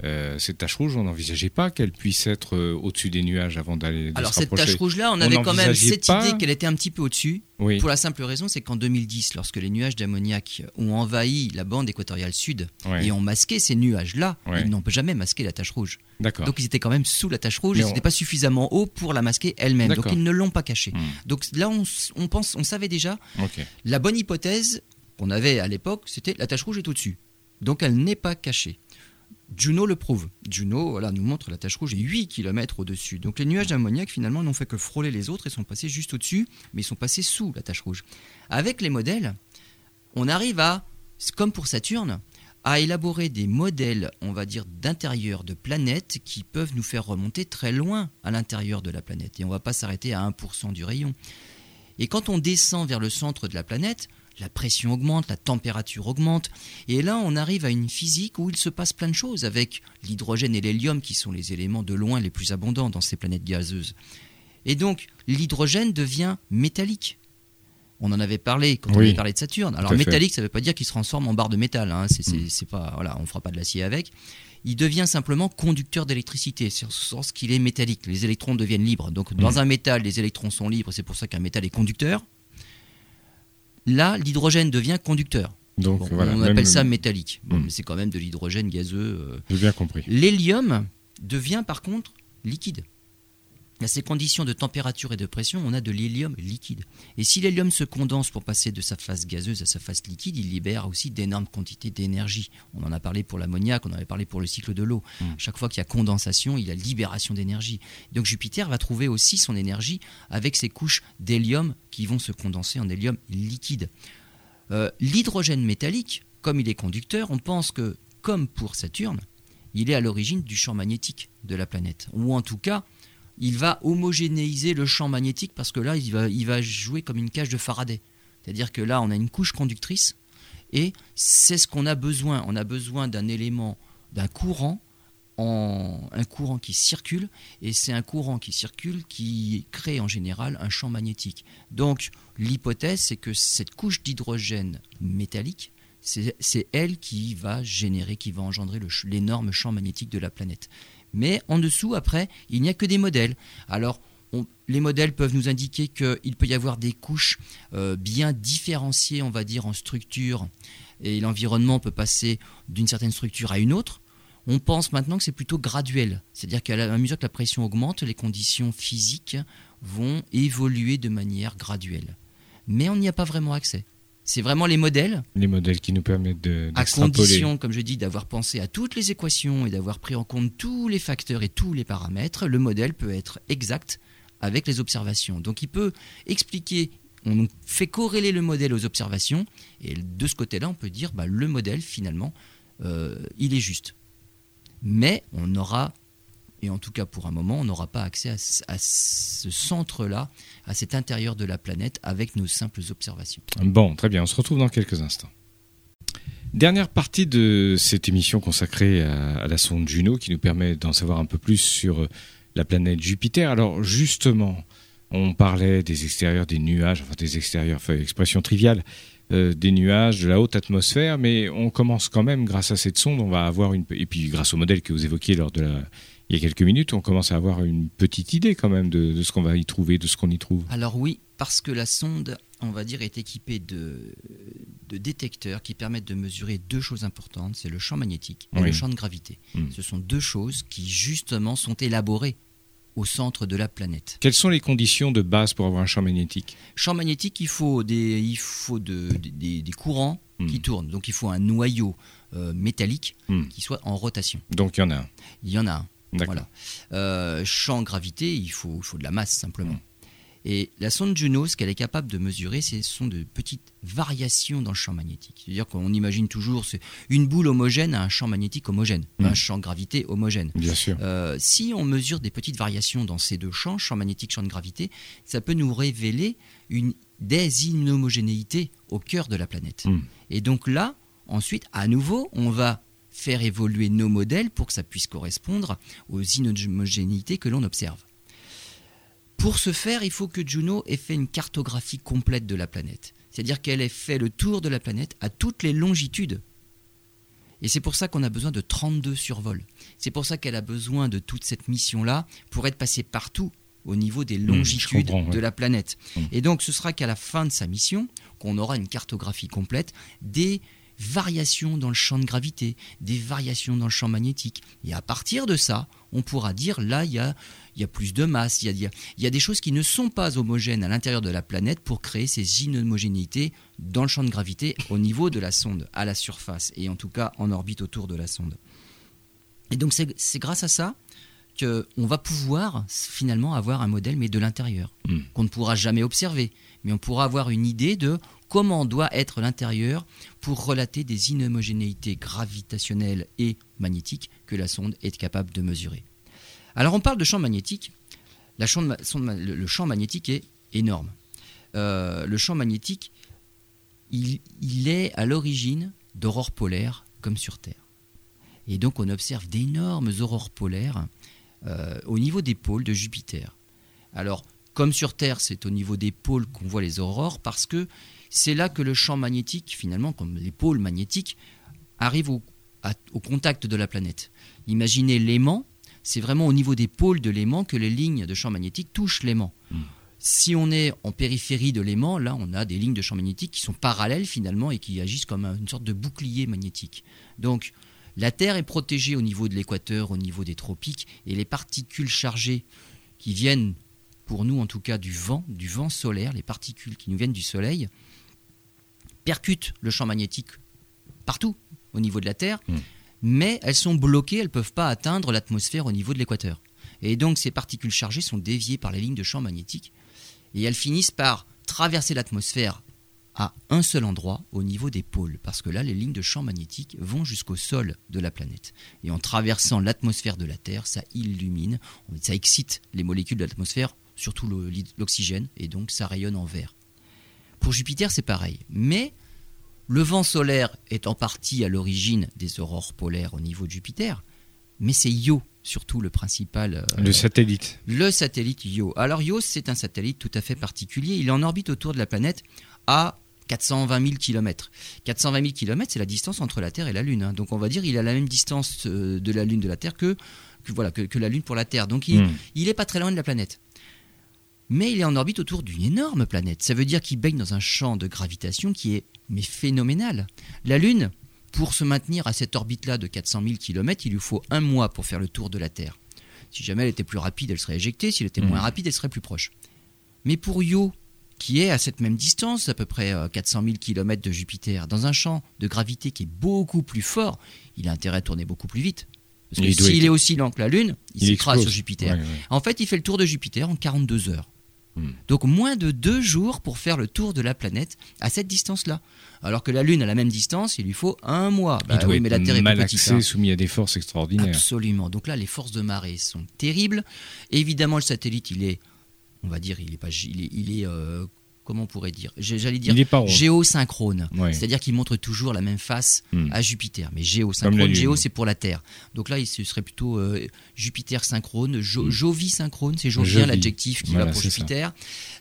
Euh, cette tache rouge, on n'envisageait pas qu'elle puisse être euh, au-dessus des nuages avant d'aller. Alors cette tache rouge-là, on, avait quand même cette idée qu'elle était un petit peu au-dessus. Pour la simple raison, c'est qu'en 2010, lorsque les nuages d'ammoniac ont envahi la bande équatoriale sud et ont masqué ces nuages-là, ils n'ont jamais masqué la tache rouge. Donc ils étaient quand même sous la tache rouge. ils n'étaient pas suffisamment haut pour la masquer elle-même. Donc ils ne l'ont pas cachée. Hmm. Donc là, on, pense, on savait déjà. La bonne hypothèse qu'on avait à l'époque, c'était la tache rouge est au-dessus. Donc elle n'est pas cachée. Juno le prouve. Juno nous montre la tache rouge est 8 km au-dessus. Donc les nuages d'ammoniac finalement n'ont fait que frôler les autres et sont passés juste au-dessus, mais ils sont passés sous la tache rouge. Avec les modèles, on arrive à, comme pour Saturne, à élaborer des modèles, on va dire, d'intérieur de planètes qui peuvent nous faire remonter très loin à l'intérieur de la planète. Et on ne va pas s'arrêter à 1% du rayon. Et quand on descend vers le centre de la planète, la pression augmente, la température augmente, et là on arrive à une physique où il se passe plein de choses avec l'hydrogène et l'hélium qui sont les éléments de loin les plus abondants dans ces planètes gazeuses. Et donc l'hydrogène devient métallique. On en avait parlé quand on avait parlé de Saturne. Alors métallique, ça ne veut pas dire qu'il se transforme en barre de métal. Hein. C'est, mm. pas, voilà, on ne fera pas de l'acier avec. Il devient simplement conducteur d'électricité, sur ce sens qu'il est métallique. Les électrons deviennent libres. Donc dans mm. un métal, les électrons sont libres. C'est pour ça qu'un métal est conducteur. Là, l'hydrogène devient conducteur. Donc, on appelle ça métallique. Mm. mais c'est quand même de l'hydrogène gazeux. Euh. J'ai bien compris. L'hélium devient par contre liquide. À ces conditions de température et de pression, on a de l'hélium liquide. Et si l'hélium se condense pour passer de sa phase gazeuse à sa phase liquide, il libère aussi d'énormes quantités d'énergie. On en a parlé pour l'ammoniac, on en avait parlé pour le cycle de l'eau. Mm. Chaque fois qu'il y a condensation, il y a libération d'énergie. Donc Jupiter va trouver aussi son énergie avec ces couches d'hélium qui vont se condenser en hélium liquide. Euh, l'hydrogène métallique, comme il est conducteur, on pense que, comme pour Saturne, il est à l'origine du champ magnétique de la planète. Ou en tout cas, il va homogénéiser le champ magnétique parce que là, il va, jouer comme une cage de Faraday. C'est-à-dire que là, on a une couche conductrice et c'est ce qu'on a besoin. On a besoin d'un élément, d'un courant, un courant qui circule et c'est un courant qui circule qui crée en général un champ magnétique. Donc l'hypothèse, c'est que cette couche d'hydrogène métallique, c'est elle qui va générer, qui va engendrer l'énorme champ magnétique de la planète. Mais en dessous, après, il n'y a que des modèles. Alors, les modèles peuvent nous indiquer qu'il peut y avoir des couches euh, bien différenciées, on va dire, en structure, et l'environnement peut passer d'une certaine structure à une autre. On pense maintenant que c'est plutôt graduel, c'est-à-dire qu'à mesure que la pression augmente, les conditions physiques vont évoluer de manière graduelle. Mais on n'y a pas vraiment accès. C'est vraiment les modèles. Les modèles qui nous permettent de. À condition, comme je dis, d'avoir pensé à toutes les équations et d'avoir pris en compte tous les facteurs et tous les paramètres, le modèle peut être exact avec les observations. Donc il peut expliquer, on fait corréler le modèle aux observations, et de ce côté-là, on peut dire, bah, le modèle, finalement, euh, il est juste. Mais on aura et en tout cas pour un moment, on n'aura pas accès à, ce centre-là, à cet intérieur de la planète avec nos simples observations. Bon, très bien, on se retrouve dans quelques instants. Dernière partie de cette émission consacrée à, la sonde Juno qui nous permet d'en savoir un peu plus sur la planète Jupiter. Alors justement, on parlait des extérieurs, des nuages, enfin des extérieurs, expression triviale, euh, des nuages, de la haute atmosphère, mais on commence quand même, grâce à cette sonde, on va avoir une... Et puis grâce au modèle que vous évoquiez lors de la il y a quelques minutes, on commence à avoir une petite idée quand même de, ce qu'on va y trouver, de ce qu'on y trouve. Alors oui, parce que la sonde, on va dire, est équipée de, détecteurs qui permettent de mesurer deux choses importantes, c'est le champ magnétique et le champ de gravité. Hmm. Ce sont deux choses qui justement sont élaborées au centre de la planète. Quelles sont les conditions de base pour avoir un champ magnétique? Champ magnétique, il faut des, il faut des, courants hmm. qui tournent. Donc il faut un noyau euh, métallique hmm. qui soit en rotation. Donc il y en a un. Il y en a un. Voilà. Euh, champ gravité, il faut, il faut de la masse simplement. Et la sonde Juno, ce qu'elle est capable de mesurer, ce sont de petites variations dans le champ magnétique. C'est-à-dire qu'on imagine toujours une boule homogène à un champ magnétique homogène, mm. un champ gravité homogène. Bien sûr. Euh, si on mesure des petites variations dans ces deux champs, champ magnétique, champ de gravité, ça peut nous révéler une des inhomogénéité au cœur de la planète. Mm. Et donc là, ensuite, à nouveau, on va faire évoluer nos modèles pour que ça puisse correspondre aux inhomogénéités que l'on observe. Pour ce faire, il faut que Juno ait fait une cartographie complète de la planète. C'est-à-dire qu'elle ait fait le tour de la planète à toutes les longitudes. Et c'est pour ça qu'on a besoin de 32 survols. C'est pour ça qu'elle a besoin de toute cette mission-là pour être passée partout au niveau des mmh, longitudes de la planète. Mmh. Et donc ce sera qu'à la fin de sa mission qu'on aura une cartographie complète des variations dans le champ de gravité, des variations dans le champ magnétique. Et à partir de ça, on pourra dire là, il y a, y a, plus de masse, il y a, y a, des choses qui ne sont pas homogènes à l'intérieur de la planète pour créer ces inhomogénéités dans le champ de gravité au niveau de la sonde, à la surface, et en tout cas en orbite autour de la sonde. Et donc c'est grâce à ça qu'on va pouvoir finalement avoir un modèle, mais de l'intérieur, hmm. qu'on ne pourra jamais observer. Mais on pourra avoir une idée de comment doit être l'intérieur pour relater des inhomogénéités gravitationnelles et magnétiques que la sonde est capable de mesurer. Alors on parle de champ magnétique. le champ magnétique est énorme. Euh, le champ magnétique, il est à l'origine d'aurores polaires comme sur Terre. Et donc on observe d'énormes aurores polaires euh, au niveau des pôles de Jupiter. Alors, comme sur Terre, c'est au niveau des pôles qu'on voit les aurores, parce que c'est là que le champ magnétique, finalement, comme les pôles magnétiques, arrive au, contact de la planète. Imaginez l'aimant, c'est vraiment au niveau des pôles de l'aimant que les lignes de champ magnétique touchent l'aimant. Hmm. Si on est en périphérie de l'aimant, là, on a des lignes de champ magnétique qui sont parallèles finalement et qui agissent comme une sorte de bouclier magnétique. Donc, la Terre est protégée au niveau de l'équateur, au niveau des tropiques, et les particules chargées qui viennent, pour nous en tout cas, du vent, du vent solaire, les particules qui nous viennent du Soleil, percutent le champ magnétique partout au niveau de la Terre, hmm. mais elles sont bloquées, elles ne peuvent pas atteindre l'atmosphère au niveau de l'équateur. Et donc ces particules chargées sont déviées par les lignes de champ magnétique, et elles finissent par traverser l'atmosphère à un seul endroit au niveau des pôles, parce que là, les lignes de champ magnétique vont jusqu'au sol de la planète. Et en traversant l'atmosphère de la Terre, ça illumine, ça excite les molécules de l'atmosphère, surtout l'oxygène, et donc ça rayonne en vert. Pour Jupiter, c'est pareil. Mais le vent solaire est en partie à l'origine des aurores polaires au niveau de Jupiter, mais c'est Io surtout le principal. Euh, le satellite. Le satellite Io. Alors Io, c'est un satellite tout à fait particulier. Il est en orbite autour de la planète à 420 000 km. 420 000 km, c'est la distance entre la Terre et la Lune. Hein. Donc on va dire il a la même distance euh, de la Lune de la Terre que, voilà, que, la Lune pour la Terre. Donc il n'est hmm. pas très loin de la planète. Mais il est en orbite autour d'une énorme planète. Ça veut dire qu'il baigne dans un champ de gravitation qui est mais phénoménal. La Lune, pour se maintenir à cette orbite-là de 400 000 km, il lui faut un mois pour faire le tour de la Terre. Si jamais elle était plus rapide, elle serait éjectée. Si elle était moins rapide, elle serait plus proche. Mais pour Io, qui est à cette même distance, à peu près 400 000 km de Jupiter, dans un champ de gravité qui est beaucoup plus fort, il a intérêt à tourner beaucoup plus vite. Parce que s'il est aussi lent que la Lune, il, s'écrase sur Jupiter. En fait, il fait le tour de Jupiter en 42 heures. Hmm. Donc moins de deux jours pour faire le tour de la planète à cette distance-là. Alors que la Lune, à la même distance, il lui faut un mois. Bah, il doit mais la Terre est mal hein. soumis à des forces extraordinaires. Absolument. Donc là, les forces de marée sont terribles. Évidemment, le satellite, il est on va dire, il est pas, il est, euh, comment on pourrait dire J'allais dire géosynchrone. C'est-à-dire qu'il montre toujours la même face hmm. à Jupiter. Mais géosynchrone, géo c'est pour la Terre. Donc là, ce serait plutôt euh, Jupiter synchrone, jo, hmm. Jovi synchrone, c'est jovien l'adjectif qui va pour Jupiter.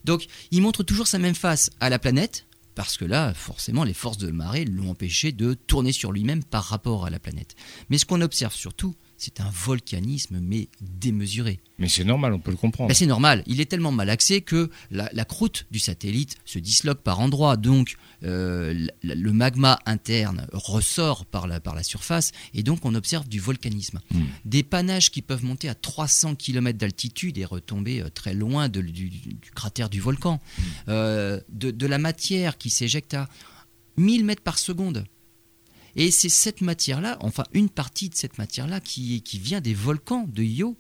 Donc il montre toujours sa même face à la planète. Parce que là, forcément, les forces de marée l'ont empêché de tourner sur lui-même par rapport à la planète. Mais ce qu'on observe surtout, c'est un volcanisme, mais démesuré. Mais c'est normal, on peut le comprendre. Ben, c'est normal. Il est tellement malaxé que la, croûte du satellite se disloque par endroits. Donc, euh, le magma interne ressort par la, par la surface et donc on observe du volcanisme. Hmm. Des panaches qui peuvent monter à 300 km d'altitude et retomber euh, très loin du, cratère du volcan. Hmm. Euh, de, de la matière qui s'éjecte à 1000 mètres par seconde. Et c'est cette matière-là, enfin une partie de cette matière-là qui, qui vient des volcans de Io,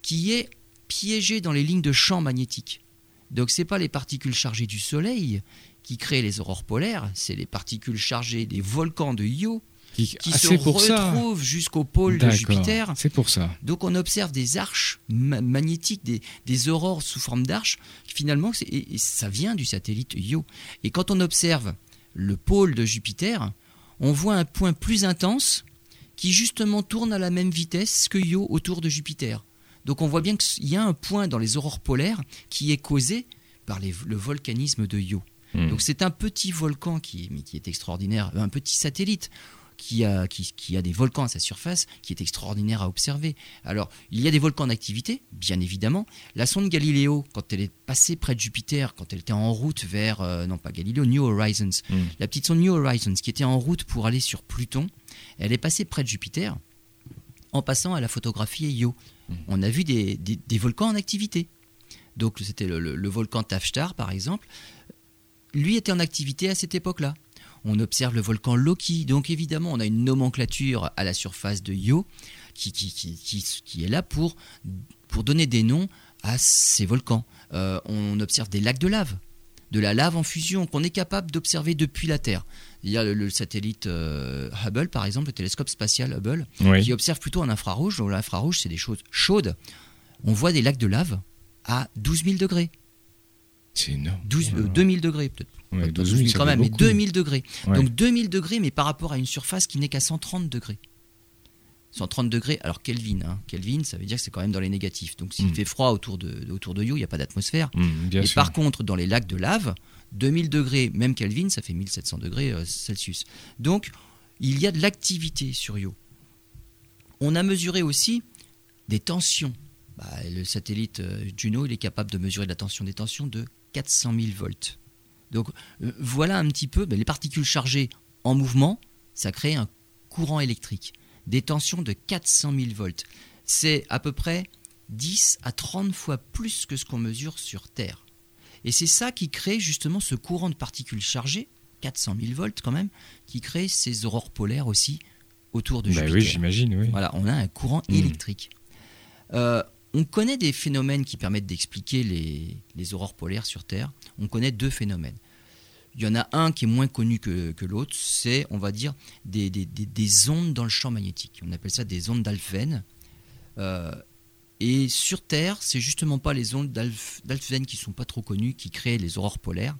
qui est piégée dans les lignes de champ magnétique. Donc ce n'est pas les particules chargées du Soleil qui créent les aurores polaires, c'est les particules chargées des volcans de Io qui, ah, se retrouvent jusqu'au pôle de Jupiter. C'est pour ça. Donc on observe des arches magnétiques, des, aurores sous forme d'arches. Finalement, ça vient du satellite Io. Et quand on observe le pôle de Jupiter, on voit un point plus intense qui justement tourne à la même vitesse que Io autour de Jupiter. Donc on voit bien qu'il y a un point dans les aurores polaires qui est causé par le volcanisme de Io. Hmm. Donc c'est un petit volcan qui, qui est extraordinaire, un petit satellite qui a, qui, a des volcans à sa surface, qui est extraordinaire à observer. Alors, il y a des volcans d'activité, bien évidemment. La sonde Galileo, quand elle est passée près de Jupiter, quand elle était en route vers, euh, non pas Galileo, New Horizons, hmm. la petite sonde New Horizons, qui était en route pour aller sur Pluton, elle est passée près de Jupiter en passant à la photographie Io. Hmm. On a vu des, volcans en activité. Donc, c'était le, le volcan Tafstar, par exemple. Lui était en activité à cette époque-là on observe le volcan Loki. Donc évidemment, on a une nomenclature à la surface de Io qui, qui, est là pour, pour donner des noms à ces volcans. Euh, on observe des lacs de lave. de la lave en fusion qu'on est capable d'observer depuis la Terre. Il y a le, satellite euh, Hubble, par exemple, le télescope spatial Hubble, qui observe plutôt en infrarouge. L'infrarouge, c'est des choses chaudes. On voit des lacs de lave à 12 000 degrés. C'est énorme. 12, 2000 euh, degrés, peut-être. Ouais, 12 000, quand même, mais 2000 degrés. Donc 2000 degrés, mais par rapport à une surface qui n'est qu'à 130 degrés. 130 degrés, alors Kelvin, hein. Kelvin, ça veut dire que c'est quand même dans les négatifs. Donc s'il hmm. fait froid autour de, autour de You, il n'y a pas d'atmosphère. Hmm, et par contre, dans les lacs de lave, 2000 degrés, même Kelvin, ça fait 1700 degrés euh, Celsius. Donc il y a de l'activité sur Io. On a mesuré aussi des tensions. Bah, le satellite euh, Juno, il est capable de mesurer la tension des tensions de 400 000 volts. Donc euh, voilà un petit peu ben, les particules chargées en mouvement, ça crée un courant électrique des tensions de 400 000 volts. C'est à peu près 10 à 30 fois plus que ce qu'on mesure sur Terre. Et c'est ça qui crée justement ce courant de particules chargées, 400 000 volts quand même, qui crée ces aurores polaires aussi autour de bah Jupiter. Oui, j'imagine, oui. Voilà, on a un courant hmm. électrique. Euh, on connaît des phénomènes qui permettent d'expliquer les, les, aurores polaires sur Terre. On connaît deux phénomènes. Il y en a un qui est moins connu que, l'autre, c'est, on va dire, des, ondes dans le champ magnétique. On appelle ça des ondes d'Alfven. Euh, et sur Terre, c'est justement pas les ondes d'Alfven qui sont pas trop connues, qui créent les aurores polaires.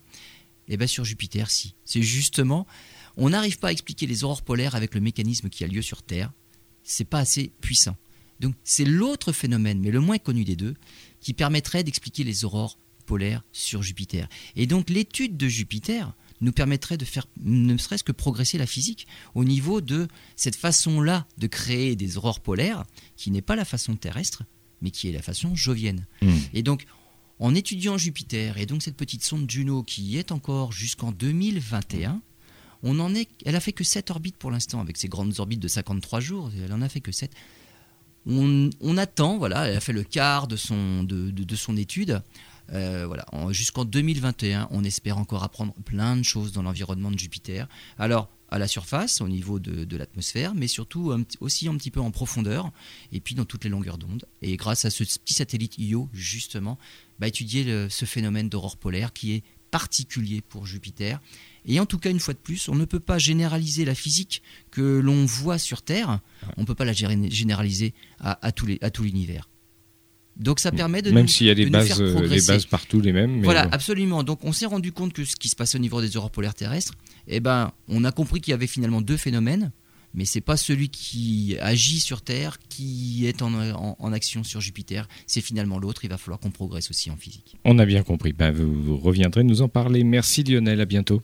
Et eh bien sur Jupiter, si. C'est justement, on n'arrive pas à expliquer les aurores polaires avec le mécanisme qui a lieu sur Terre. C'est pas assez puissant. Donc c'est l'autre phénomène, mais le moins connu des deux, qui permettrait d'expliquer les aurores polaire sur Jupiter. Et donc l'étude de Jupiter nous permettrait de faire ne serait-ce que progresser la physique au niveau de cette façon-là de créer des aurores polaires, qui n'est pas la façon terrestre, mais qui est la façon jovienne. Hmm. Et donc, en étudiant Jupiter, et donc cette petite sonde Juno qui y est encore jusqu'en 2021, on en est, elle a fait que 7 orbites pour l'instant, avec ses grandes orbites de 53 jours, elle en a fait que 7. On, attend, voilà, elle a fait le quart de son, de son étude. Euh, voilà, jusqu'en 2021, on espère encore apprendre plein de choses dans l'environnement de Jupiter. Alors, à la surface, au niveau de, l'atmosphère, mais surtout aussi un petit peu en profondeur, et puis dans toutes les longueurs d'onde. Et grâce à ce petit satellite Io, justement, bah, étudier ce phénomène d'aurore polaire qui est particulier pour Jupiter. Et en tout cas, une fois de plus, on ne peut pas généraliser la physique que l'on voit sur Terre, on ne peut pas la généraliser à, à tout l'univers. Donc ça permet de même s'il y a des bases, euh, les bases partout les mêmes. voilà, absolument. Donc on s'est rendu compte que ce qui se passe au niveau des aurores polaires terrestres, eh ben, on a compris qu'il y avait finalement deux phénomènes, mais c'est pas celui qui agit sur Terre qui est en, action sur Jupiter. C'est finalement l'autre. Il va falloir qu'on progresse aussi en physique. On a bien compris. Ben, vous reviendrez nous en parler. Merci Lionel. À bientôt.